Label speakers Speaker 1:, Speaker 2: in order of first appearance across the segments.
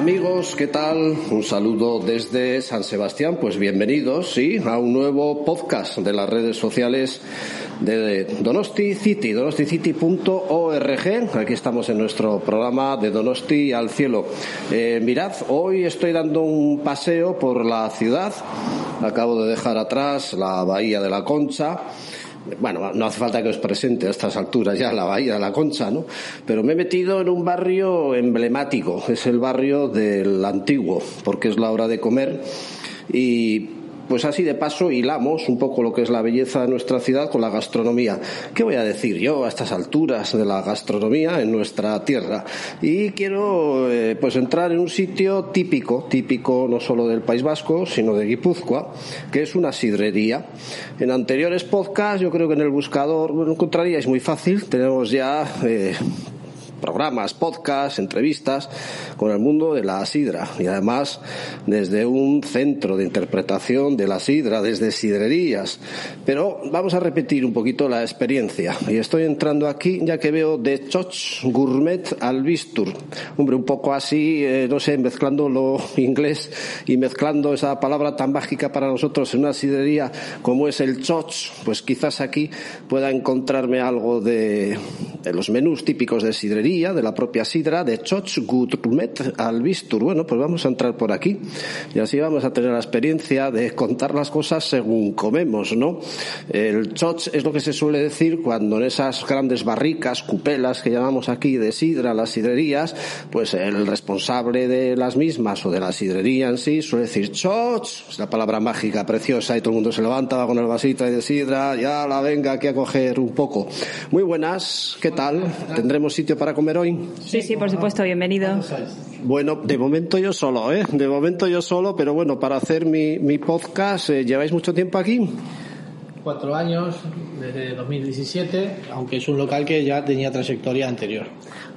Speaker 1: Amigos, ¿qué tal? Un saludo desde San Sebastián. Pues bienvenidos, sí, a un nuevo podcast de las redes sociales de Donosti City, donosticity.org. Aquí estamos en nuestro programa de Donosti al cielo. Eh, mirad, hoy estoy dando un paseo por la ciudad. Acabo de dejar atrás la Bahía de la Concha bueno, no hace falta que os presente a estas alturas ya la Bahía de la Concha, ¿no? Pero me he metido en un barrio emblemático, es el barrio del Antiguo, porque es la hora de comer y pues así de paso hilamos un poco lo que es la belleza de nuestra ciudad con la gastronomía. ¿Qué voy a decir yo a estas alturas de la gastronomía en nuestra tierra? Y quiero eh, pues entrar en un sitio típico, típico no solo del País Vasco, sino de Guipúzcoa, que es una sidrería. En anteriores podcasts, yo creo que en el buscador lo encontraríais muy fácil. Tenemos ya eh, programas, podcasts, entrevistas con el mundo de la sidra y además desde un centro de interpretación de la sidra, desde sidrerías. Pero vamos a repetir un poquito la experiencia y estoy entrando aquí ya que veo de Choch Gourmet al Bistur. Hombre, un poco así, eh, no sé, mezclando lo inglés y mezclando esa palabra tan mágica para nosotros en una sidrería como es el Choch, pues quizás aquí pueda encontrarme algo de, de los menús típicos de sidrería de la propia sidra de Choch Gutmet al Bistur. Bueno, pues vamos a entrar por aquí y así vamos a tener la experiencia de contar las cosas según comemos, ¿no? El Choch es lo que se suele decir cuando en esas grandes barricas, cupelas que llamamos aquí de sidra, las sidrerías, pues el responsable de las mismas o de la sidrería en sí suele decir Choch, es la palabra mágica, preciosa y todo el mundo se levanta va con el vasito de sidra, ya la venga aquí a coger un poco. Muy buenas, ¿qué tal? ¿Tendremos sitio para comer hoy?
Speaker 2: Sí, sí, por supuesto, bienvenido.
Speaker 1: Bueno, de momento yo solo, ¿eh? De momento yo solo, pero bueno, para hacer mi, mi podcast, eh, ¿lleváis mucho tiempo aquí?
Speaker 3: Cuatro años, desde 2017, aunque es un local que ya tenía trayectoria anterior.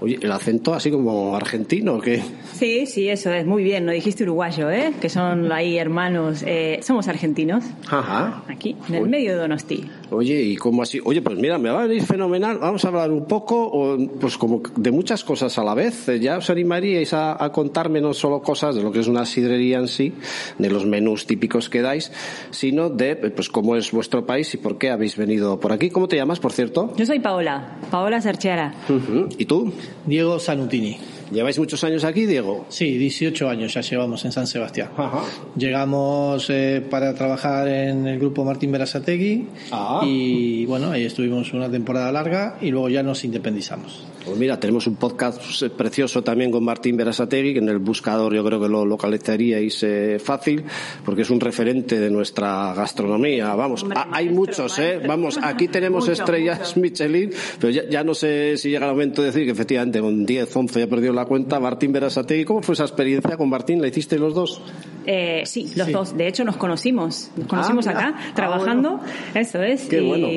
Speaker 1: Oye, el acento así como argentino, ¿o qué?
Speaker 2: Sí, sí, eso es, muy bien, no dijiste uruguayo, ¿eh? Que son ahí hermanos, eh, somos argentinos.
Speaker 1: Ajá.
Speaker 2: Aquí, en el medio de Donosti.
Speaker 1: Oye, ¿y cómo así? Oye, pues mira, me va a venir fenomenal. Vamos a hablar un poco, o, pues como de muchas cosas a la vez. Eh, Ya os animaríais a, a contarme no solo cosas de lo que es una sidrería en sí, de los menús típicos que dais, sino de, pues cómo es vuestro país y por qué habéis venido por aquí. ¿Cómo te llamas, por cierto?
Speaker 2: Yo soy Paola, Paola Sarchera.
Speaker 1: Ujú. ¿Y tú?
Speaker 3: Diego Sanutini.
Speaker 1: ¿Lleváis muchos años aquí, Diego?
Speaker 3: Sí, 18 años ya llevamos en San Sebastián.
Speaker 1: Ajá.
Speaker 3: Llegamos eh, para trabajar en el grupo Martín Berasategui
Speaker 1: Ah.
Speaker 3: y bueno, ahí estuvimos una temporada larga y luego ya nos independizamos.
Speaker 1: Pues mira, tenemos un podcast precioso también con Martín Berasategui, que en el buscador yo creo que lo localizaríais eh, fácil, porque es un referente de nuestra gastronomía. Vamos,
Speaker 2: Hombre,
Speaker 1: hay muchos, ¿eh?
Speaker 2: maestro.
Speaker 1: Vamos, aquí tenemos
Speaker 2: Mucho,
Speaker 1: estrellas
Speaker 2: mucho.
Speaker 1: Michelin, pero ya, ya no sé si llega el momento de decir que efectivamente con 10, 11 ya he perdido la cuenta. Martín Berasategui, ¿cómo fue esa experiencia con Martín? ¿La hiciste los dos?
Speaker 2: Eh, sí, los
Speaker 3: Sí.
Speaker 2: dos. De hecho, nos conocimos. Nos conocimos
Speaker 1: mira.
Speaker 2: acá,
Speaker 1: Ah,
Speaker 2: trabajando. Eso es.
Speaker 1: Qué
Speaker 2: y,
Speaker 1: bueno.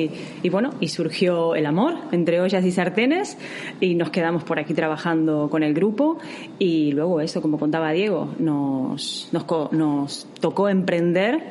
Speaker 2: y bueno, y surgió el amor entre ollas y sartenes y nos quedamos por aquí trabajando con el grupo y luego eso, como contaba Diego, nos, nos, nos tocó emprender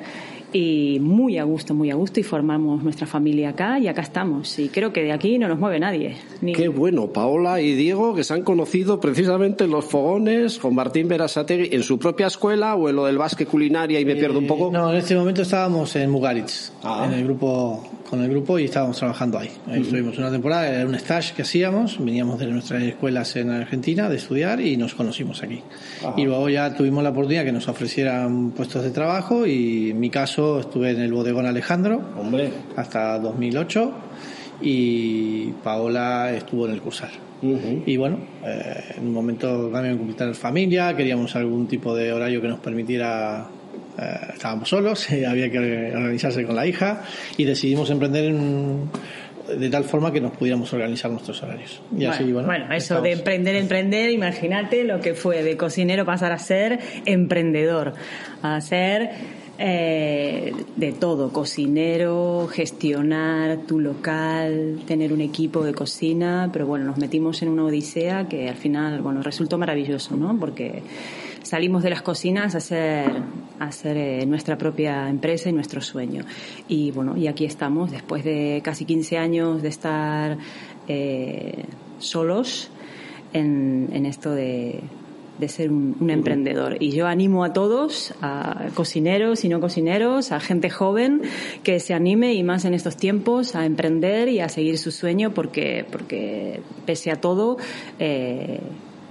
Speaker 2: y muy a gusto, muy a gusto y formamos nuestra familia acá y acá estamos. Y creo que de aquí no nos mueve nadie. Ni-
Speaker 1: Qué bueno, Paola y Diego, que se han conocido precisamente en los fogones con Martín Berasategui en su propia escuela o en lo del básquet culinaria y me pierdo un poco.
Speaker 3: Eh, No, en este momento estábamos en Mugaritz,
Speaker 1: Ah.
Speaker 3: en el grupo, con el grupo y estábamos trabajando ahí. Ahí estuvimos una temporada, era un stage que hacíamos, veníamos de nuestras escuelas en Argentina de estudiar y nos conocimos aquí. Y luego ya tuvimos la oportunidad que nos ofrecieran puestos de trabajo y en mi caso estuve en el bodegón Alejandro
Speaker 1: Hombre.
Speaker 3: hasta 2008 y Paola estuvo en el Cursal. Y bueno, eh, en un momento también completar familia, queríamos algún tipo de horario que nos permitiera. Eh, estábamos solos, había que organizarse con la hija y decidimos emprender en- de tal forma que nos pudiéramos organizar nuestros horarios. Y
Speaker 2: Bueno,
Speaker 3: así, bueno,
Speaker 2: bueno, eso
Speaker 3: estamos.
Speaker 2: de emprender, emprender, imagínate lo que fue de cocinero pasar a ser emprendedor, a ser Eh, de todo, cocinero, gestionar tu local, tener un equipo de cocina, pero bueno, nos metimos en una odisea que al final, bueno, resultó maravilloso, ¿no? Porque salimos de las cocinas a hacer, a hacer eh, nuestra propia empresa y nuestro sueño. Y bueno, y aquí estamos, después de casi 15 años de estar eh, solos en, en esto de de ser un, emprendedor. Y yo animo a todos, a cocineros y no cocineros, a gente joven, que se anime y más en estos tiempos a emprender y a seguir su sueño porque, porque pese a todo, eh,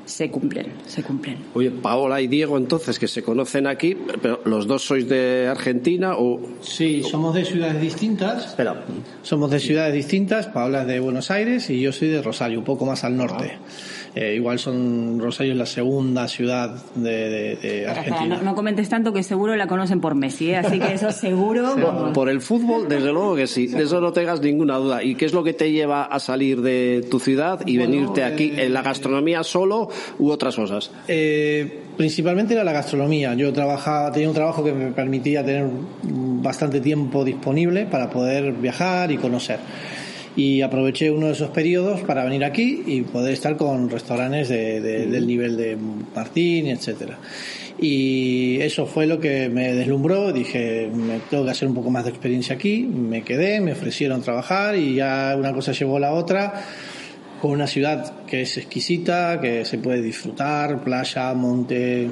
Speaker 2: se cumplen, se cumplen.
Speaker 1: Oye, Paola y Diego, entonces, que se conocen aquí, pero los dos sois de Argentina o...
Speaker 3: Sí, somos de ciudades distintas.
Speaker 1: Espera.
Speaker 3: Somos de ciudades distintas, Paola es de Buenos Aires y yo soy de Rosario, un poco más al norte. Ah. Eh, igual son Rosario es la segunda ciudad de, Argentina.
Speaker 2: no, comentes tanto que seguro la conocen por Messi, ¿eh? así que eso seguro.
Speaker 1: por, el fútbol, desde luego que sí, de eso no tengas ninguna duda. ¿Y qué es lo que te lleva a salir de tu ciudad y venirte aquí? ¿En la gastronomía solo u otras cosas?
Speaker 3: Eh, principalmente era la gastronomía. Yo trabajaba, tenía un trabajo que me permitía tener bastante tiempo disponible para poder viajar y conocer y aproveché uno de esos periodos para venir aquí y poder estar con restaurantes de, del nivel de Martín, etcétera. Y eso fue lo que me deslumbró. Dije, me tengo que hacer un poco más de experiencia aquí. Me quedé, me ofrecieron trabajar y ya una cosa llevó a la otra. Con una ciudad que es exquisita, que se puede disfrutar, playa, monte,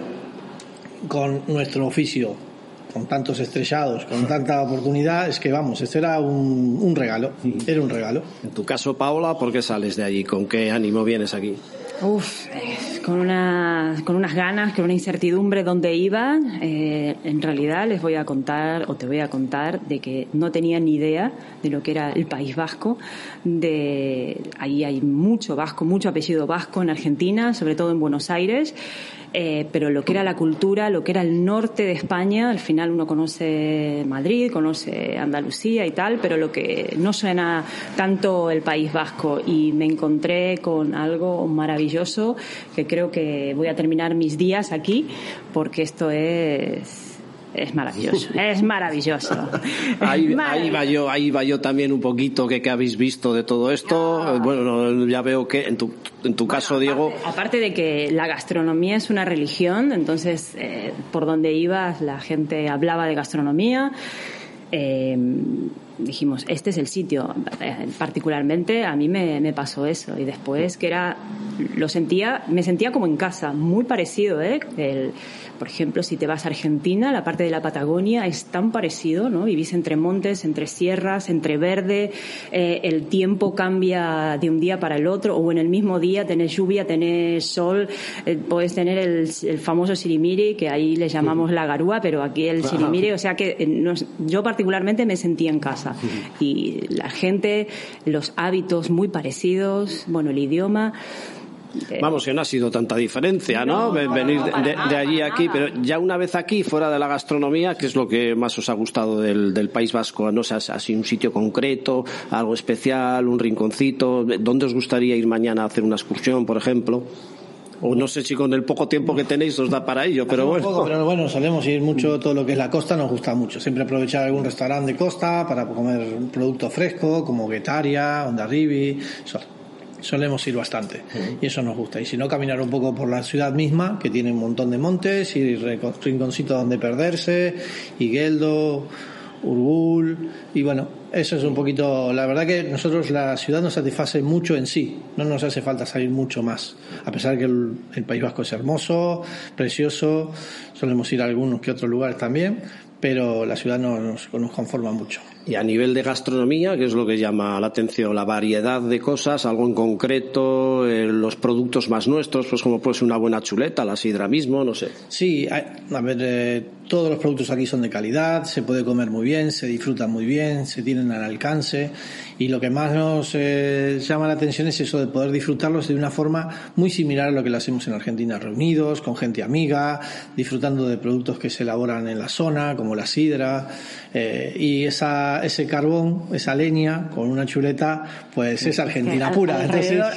Speaker 3: con nuestro oficio con tantos estrellados, con tanta oportunidad, es que vamos, esto era un, un regalo, era un regalo.
Speaker 1: En tu caso, Paola, ¿por qué sales de allí? ¿Con qué ánimo vienes aquí?
Speaker 2: Uf, con, una, con unas ganas, con una incertidumbre dónde iba. Eh, en realidad les voy a contar, o te voy a contar, de que no tenía ni idea de lo que era el País Vasco. De, ahí hay mucho vasco, mucho apellido vasco en Argentina, sobre todo en Buenos Aires. Eh, pero lo que era la cultura, lo que era el norte de España, al final uno conoce Madrid, conoce Andalucía y tal, pero lo que no suena tanto el País Vasco. Y me encontré con algo maravilloso que creo que voy a terminar mis días aquí porque esto es es maravilloso, es maravilloso.
Speaker 1: ahí, va yo, ahí va yo también un poquito que, que habéis visto de todo esto. Bueno, ya veo que en tu, en tu caso, Diego.
Speaker 2: Aparte de que la gastronomía es una religión, entonces eh, por donde ibas la gente hablaba de gastronomía. Eh, dijimos, este es el sitio. Particularmente a mí me, me, pasó eso. Y después que era, lo sentía, me sentía como en casa, muy parecido, ¿eh? El, por ejemplo, si te vas a Argentina, la parte de la Patagonia es tan parecido, ¿no? Vivís entre montes, entre sierras, entre verde, eh, el tiempo cambia de un día para el otro, o en el mismo día tenés lluvia, tenés sol, eh, puedes tener el, famoso sirimiri, que ahí le llamamos la garúa, pero aquí el sirimiri, o sea que eh, yo particularmente me sentía en casa. Y la gente, los hábitos muy parecidos, bueno, el idioma.
Speaker 1: Vamos, que no ha sido tanta diferencia, ¿no? Venir de, allí a aquí, pero ya una vez aquí, fuera de la gastronomía, ¿qué es lo que más os ha gustado del, del País Vasco? ¿No sé, así un sitio concreto, algo especial, un rinconcito? ¿Dónde os gustaría ir mañana a hacer una excursión, por ejemplo? O no sé si con el poco tiempo que tenéis os da para ello, pero bueno.
Speaker 3: pero bueno, solemos ir mucho, todo lo que es la costa nos gusta mucho. Siempre aprovechar algún restaurante de costa para comer un producto fresco, como Guetaria, Onda Ribi solemos ir bastante y eso nos gusta. Y si no, caminar un poco por la ciudad misma, que tiene un montón de montes y rinconcitos donde perderse, Higueldo, Urbul, y bueno, eso es un poquito, la verdad que nosotros la ciudad nos satisface mucho en sí, no nos hace falta salir mucho más, a pesar que el, País Vasco es hermoso, precioso, solemos ir a algunos que otros lugares también, pero la ciudad nos, nos conforma mucho.
Speaker 1: Y a nivel de gastronomía, ¿qué es lo que llama la atención? La variedad de cosas, algo en concreto, eh, los productos más nuestros, pues como puede ser una buena chuleta, la sidra mismo, no sé.
Speaker 3: Sí, a ver, eh, todos los productos aquí son de calidad, se puede comer muy bien, se disfruta muy bien, se tienen al alcance y lo que más nos eh, llama la atención es eso de poder disfrutarlos de una forma muy similar a lo que lo hacemos en Argentina, reunidos, con gente amiga, disfrutando de productos que se elaboran en la zona, como la sidra, y esa esa, ese carbón, esa leña, con una chuleta, pues es Argentina pura.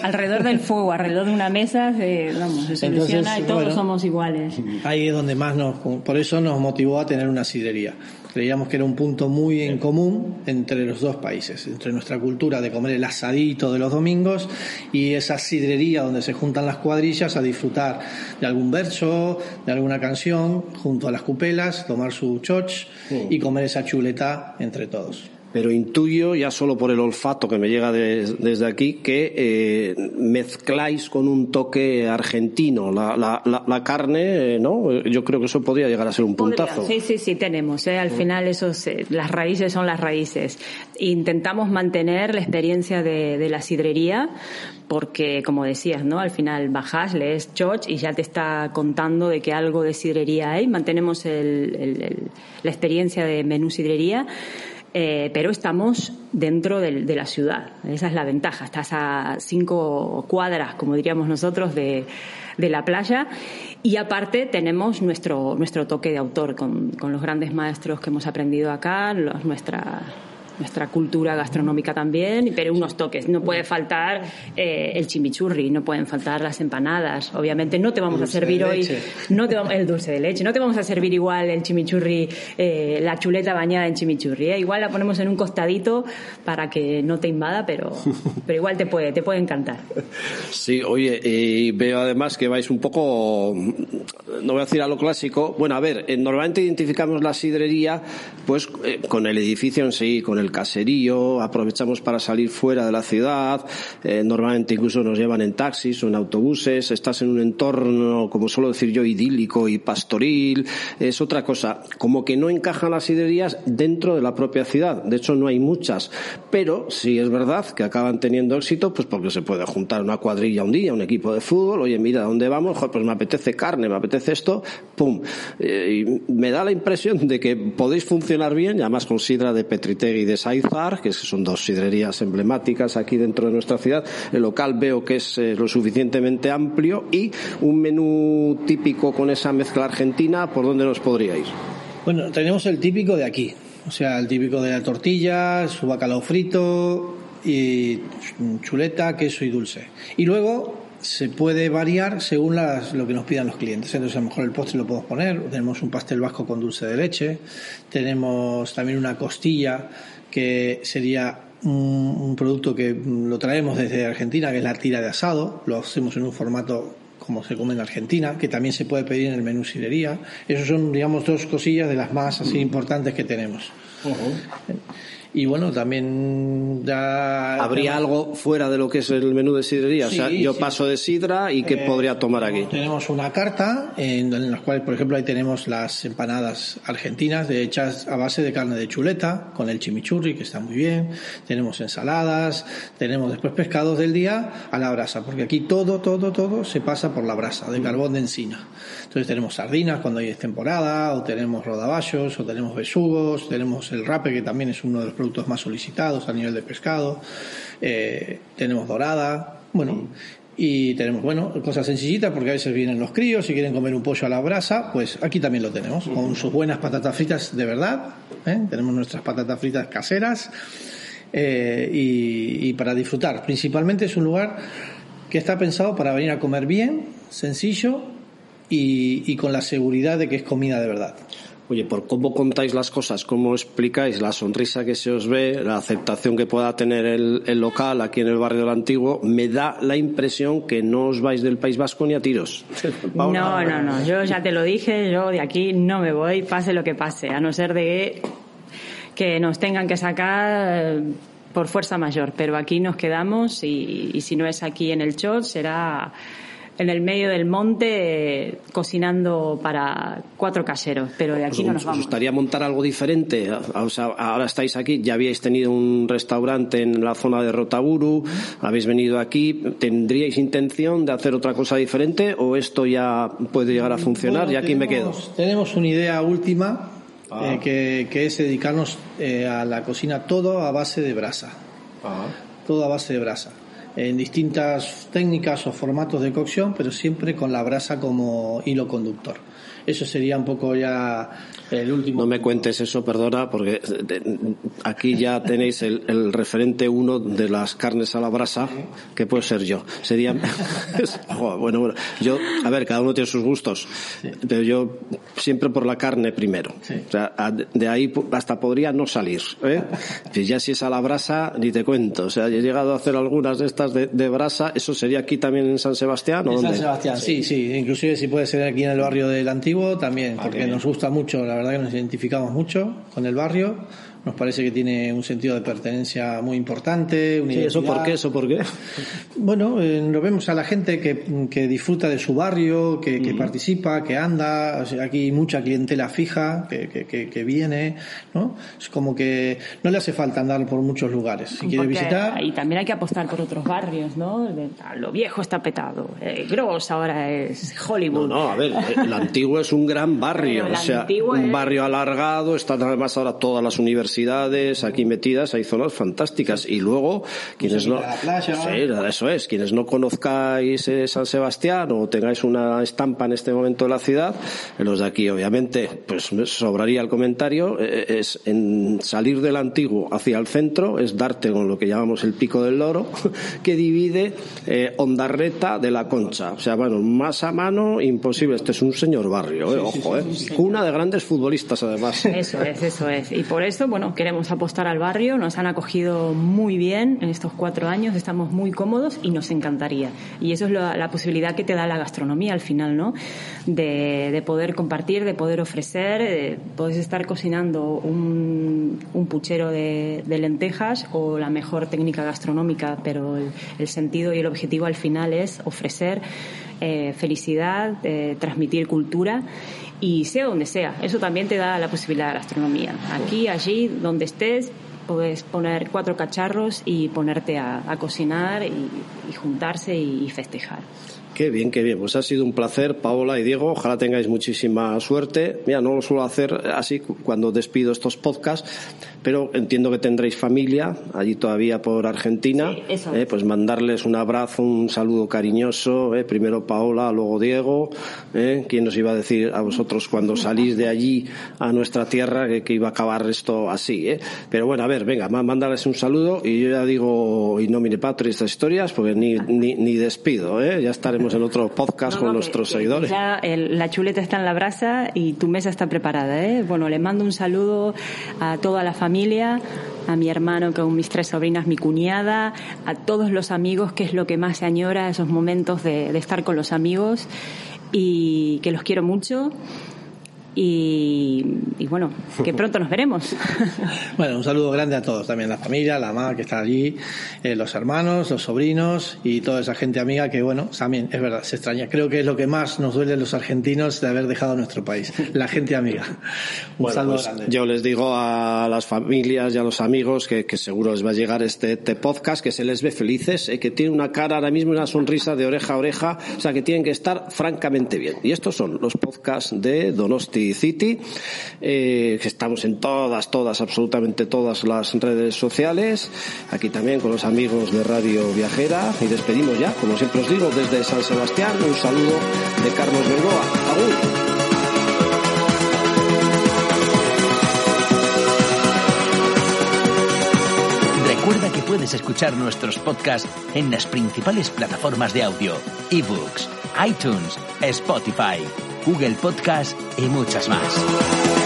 Speaker 2: Alrededor, del fuego, alrededor de una mesa, se, vamos, se soluciona y todos somos iguales.
Speaker 3: Ahí es donde más nos, por eso nos motivó a tener una sidrería. Creíamos que era un punto muy en común entre los dos países, entre nuestra cultura de comer el asadito de los domingos y esa sidrería donde se juntan las cuadrillas a disfrutar de algún verso, de alguna canción, junto a las cupelas, tomar su choch y comer esa chuleta entre todos
Speaker 1: pero intuyo, ya solo por el olfato que me llega desde aquí, que eh, mezcláis con un toque argentino la, la, carne, eh, ¿no? Yo creo que eso podría llegar a ser un puntazo.
Speaker 2: Sí, sí, sí, tenemos. ¿eh? Al final, esos, las raíces son las raíces. Intentamos mantener la experiencia de, la sidrería, porque, como decías, ¿no? Al final bajás, lees Choch y ya te está contando de que algo de sidrería hay. Mantenemos la experiencia de menú sidrería eh, pero estamos dentro de, la ciudad. Esa es la ventaja. Estás a cinco cuadras, como diríamos nosotros, de, la playa. Y aparte tenemos nuestro, nuestro toque de autor con, con los grandes maestros que hemos aprendido acá, los, nuestra nuestra cultura gastronómica también, pero unos toques. No puede faltar eh, el chimichurri, no pueden faltar las empanadas. Obviamente no te vamos a servir hoy no te, el dulce de leche, no te vamos a servir igual el chimichurri, eh, la chuleta bañada en chimichurri. ¿eh? Igual la ponemos en un costadito para que no te invada, pero, pero igual te puede, te puede encantar.
Speaker 1: Sí, oye, y veo además que vais un poco, no voy a decir a lo clásico. Bueno, a ver, normalmente identificamos la sidrería pues con el edificio en sí, con el el caserío, aprovechamos para salir fuera de la ciudad, eh, normalmente incluso nos llevan en taxis o en autobuses, estás en un entorno, como suelo decir yo, idílico y pastoril, es otra cosa, como que no encajan las sidrerías dentro de la propia ciudad, de hecho no hay muchas, pero sí es verdad que acaban teniendo éxito, pues porque se puede juntar una cuadrilla un día, un equipo de fútbol, oye, mira, ¿dónde vamos? pues me apetece carne, me apetece esto, pum. Eh, y me da la impresión de que podéis funcionar bien, y además con sidra de Petritegui de Saizar, que son dos sidrerías emblemáticas aquí dentro de nuestra ciudad. El local veo que es eh, lo suficientemente amplio y un menú típico con esa mezcla argentina, ¿por dónde nos podríais?
Speaker 3: Bueno, tenemos el típico de aquí, o sea, el típico de la tortilla, su bacalao frito y chuleta, queso y dulce. Y luego se puede variar según lo que nos pidan los clientes. Entonces, a lo mejor el postre lo podemos poner. Tenemos un pastel vasco con dulce de leche. Tenemos también una costilla que sería un, producto que lo traemos desde Argentina, que es la tira de asado. Lo hacemos en un formato como se come en Argentina, que también se puede pedir en el menú sidería. Esos son, digamos, dos cosillas de las más así importantes que tenemos. Y bueno, también ya...
Speaker 1: ¿Habría algo fuera de lo que es el menú de sidrería? o sea, yo paso de sidra y ¿qué eh, podría tomar aquí?
Speaker 3: Tenemos una carta en, en la cual, por ejemplo, ahí tenemos las empanadas argentinas de, hechas a base de carne de chuleta con el chimichurri, que está muy bien. Tenemos ensaladas, tenemos después pescados del día a la brasa, porque aquí todo, todo, todo se pasa por la brasa de carbón de encina. Entonces tenemos sardinas cuando hay temporada, o tenemos rodaballos, o tenemos besugos, tenemos el rape, que también es uno de los productos más solicitados a nivel de pescado, eh, tenemos dorada, bueno, y tenemos, bueno, cosas sencillitas porque a veces vienen los críos y quieren comer un pollo a la brasa, pues aquí también lo tenemos, con sus buenas patatas fritas de verdad, ¿eh? tenemos nuestras patatas fritas caseras eh, y para disfrutar. Principalmente es un lugar que está pensado para venir a comer bien, sencillo y, con la seguridad de que es comida de verdad.
Speaker 1: Oye, por cómo contáis las cosas, cómo explicáis la sonrisa que se os ve, la aceptación que pueda tener el, local aquí en el barrio del Antiguo, me da la impresión que no os vais del País Vasco ni a tiros.
Speaker 2: No, no, no. Yo ya te lo dije, yo de aquí no me voy, pase lo que pase, a no ser de que nos tengan que sacar por fuerza mayor. Pero aquí nos quedamos y, si no es aquí en el Chot, será en el medio del monte cocinando para cuatro caseros, pero de aquí no nos vamos.
Speaker 1: ¿Os gustaría montar algo diferente? O sea, ahora estáis aquí, ya habíais tenido un restaurante en la zona de Rotaburu, habéis venido aquí, ¿tendríais intención de hacer otra cosa diferente o esto ya puede llegar a funcionar y aquí me quedo?
Speaker 3: Tenemos una idea última ah. eh, que, es dedicarnos eh, a la cocina todo a base de brasa. Ah. Todo a base de brasa en distintas técnicas o formatos de cocción, pero siempre con la brasa como hilo conductor. Eso sería un poco ya el último.
Speaker 1: No me cuentes eso, perdona, porque aquí ya tenéis el, referente uno de las carnes a la brasa, que puede ser yo. Sería. bueno, bueno, yo, a ver, cada uno tiene sus gustos, pero yo siempre por la carne primero. O sea, de ahí hasta podría no salir. ¿eh? ya si es a la brasa, ni te cuento. O sea, he llegado a hacer algunas de estas de, brasa. ¿Eso sería aquí también en San Sebastián? ¿o
Speaker 3: en San Sebastián, sí, sí. Inclusive si puede ser aquí en el barrio del Antiguo, también, porque nos gusta mucho la verdad que nos identificamos mucho con el barrio nos parece que tiene un sentido de pertenencia muy importante.
Speaker 1: sí, ¿eso por qué? ¿Eso por qué?
Speaker 3: Bueno, eh, lo vemos a la gente que, que disfruta de su barrio, que, que participa, que anda. aquí hay mucha clientela fija que, que, viene, ¿no? Es como que no le hace falta andar por muchos lugares. Si quiere visitar.
Speaker 2: Y también hay que apostar por otros barrios, ¿no? Lo viejo está petado. Eh, Gross ahora es Hollywood.
Speaker 1: No, no, a ver, el antiguo es un gran barrio. o sea, un barrio alargado, están además ahora todas las universidades aquí metidas, hay zonas fantásticas. Y luego, quienes no. eso es, quienes no conozcáis eh, San Sebastián o tengáis una estampa en este momento de la ciudad, los de aquí, obviamente, pues sobraría el comentario, eh, eh, es en salir del antiguo hacia el centro, es darte con lo que llamamos el pico del loro, que divide Ondarreta de la Concha. O sea, bueno, más a mano, imposible. Este es un señor barrio, ojo, eh. Cuna de grandes futbolistas, además.
Speaker 2: Eso es, eso es. Y por eso, bueno, queremos apostar al barrio, nos han acogido muy bien en estos cuatro años, estamos muy cómodos y nos encantaría. Y eso es la, posibilidad que te da la gastronomía al final, ¿no? De, poder compartir, de poder ofrecer, puedes estar cocinando un, puchero de, lentejas o la mejor técnica gastronómica, pero el, sentido y el objetivo al final es ofrecer eh, felicidad, eh, transmitir cultura y sea donde sea. Eso también te da la posibilidad de gastronomía. Aquí, allí, donde estés, puedes poner cuatro cacharros y ponerte a, cocinar y, juntarse y festejar.
Speaker 1: Qué bien, qué bien. Pues ha sido un placer, Paola y Diego. Ojalá tengáis muchísima suerte. Mira, no lo suelo hacer así cuando despido estos podcasts, pero entiendo que tendréis familia allí todavía por Argentina. Eh, pues mandarles un abrazo, un saludo cariñoso. Eh. Primero Paola, luego Diego. Eh. ¿Quién nos iba a decir a vosotros cuando salís de allí a nuestra tierra que, iba a acabar esto así? Eh? Pero bueno, a ver, venga, mandarles un saludo y yo ya digo, y no mire patria estas historias, porque ni, ni, ni despido. ¿eh? Ya estaremos en otro podcast con nuestros seguidores.
Speaker 2: Ya la chuleta está en la brasa y tu mesa está preparada. ¿eh? Bueno, le mando un saludo a toda la familia, a mi hermano con mis tres sobrinas, mi cuñada, a todos los amigos, que es lo que más se añora, esos momentos de estar con los amigos y que los quiero mucho y, bueno, que pronto nos veremos.
Speaker 3: bueno, un saludo grande a todos, también la familia, la mamá que está allí, eh, los hermanos, los sobrinos y toda esa gente amiga que, bueno, también es verdad, se extraña. Creo que es lo que más nos duele a los argentinos de haber dejado nuestro país, la gente amiga.
Speaker 1: Un saludo pues grande. Yo les digo a las familias y a los amigos que, seguro les va a llegar este, este, podcast, que se les ve felices, eh, que tienen una cara ahora mismo, una sonrisa de oreja a oreja, o sea, que tienen que estar francamente bien. Y estos son los podcasts de Donosti City, eh, que estamos en todas, todas, absolutamente todas las redes sociales, aquí también con los amigos de Radio Viajera y despedimos ya, como siempre os digo, desde San Sebastián, un saludo de Carlos Bengoa. ¡Agur!
Speaker 4: Recuerda que puedes escuchar nuestros podcasts en las principales plataformas de audio, ebooks, iTunes, Spotify. Google Podcast y muchas más.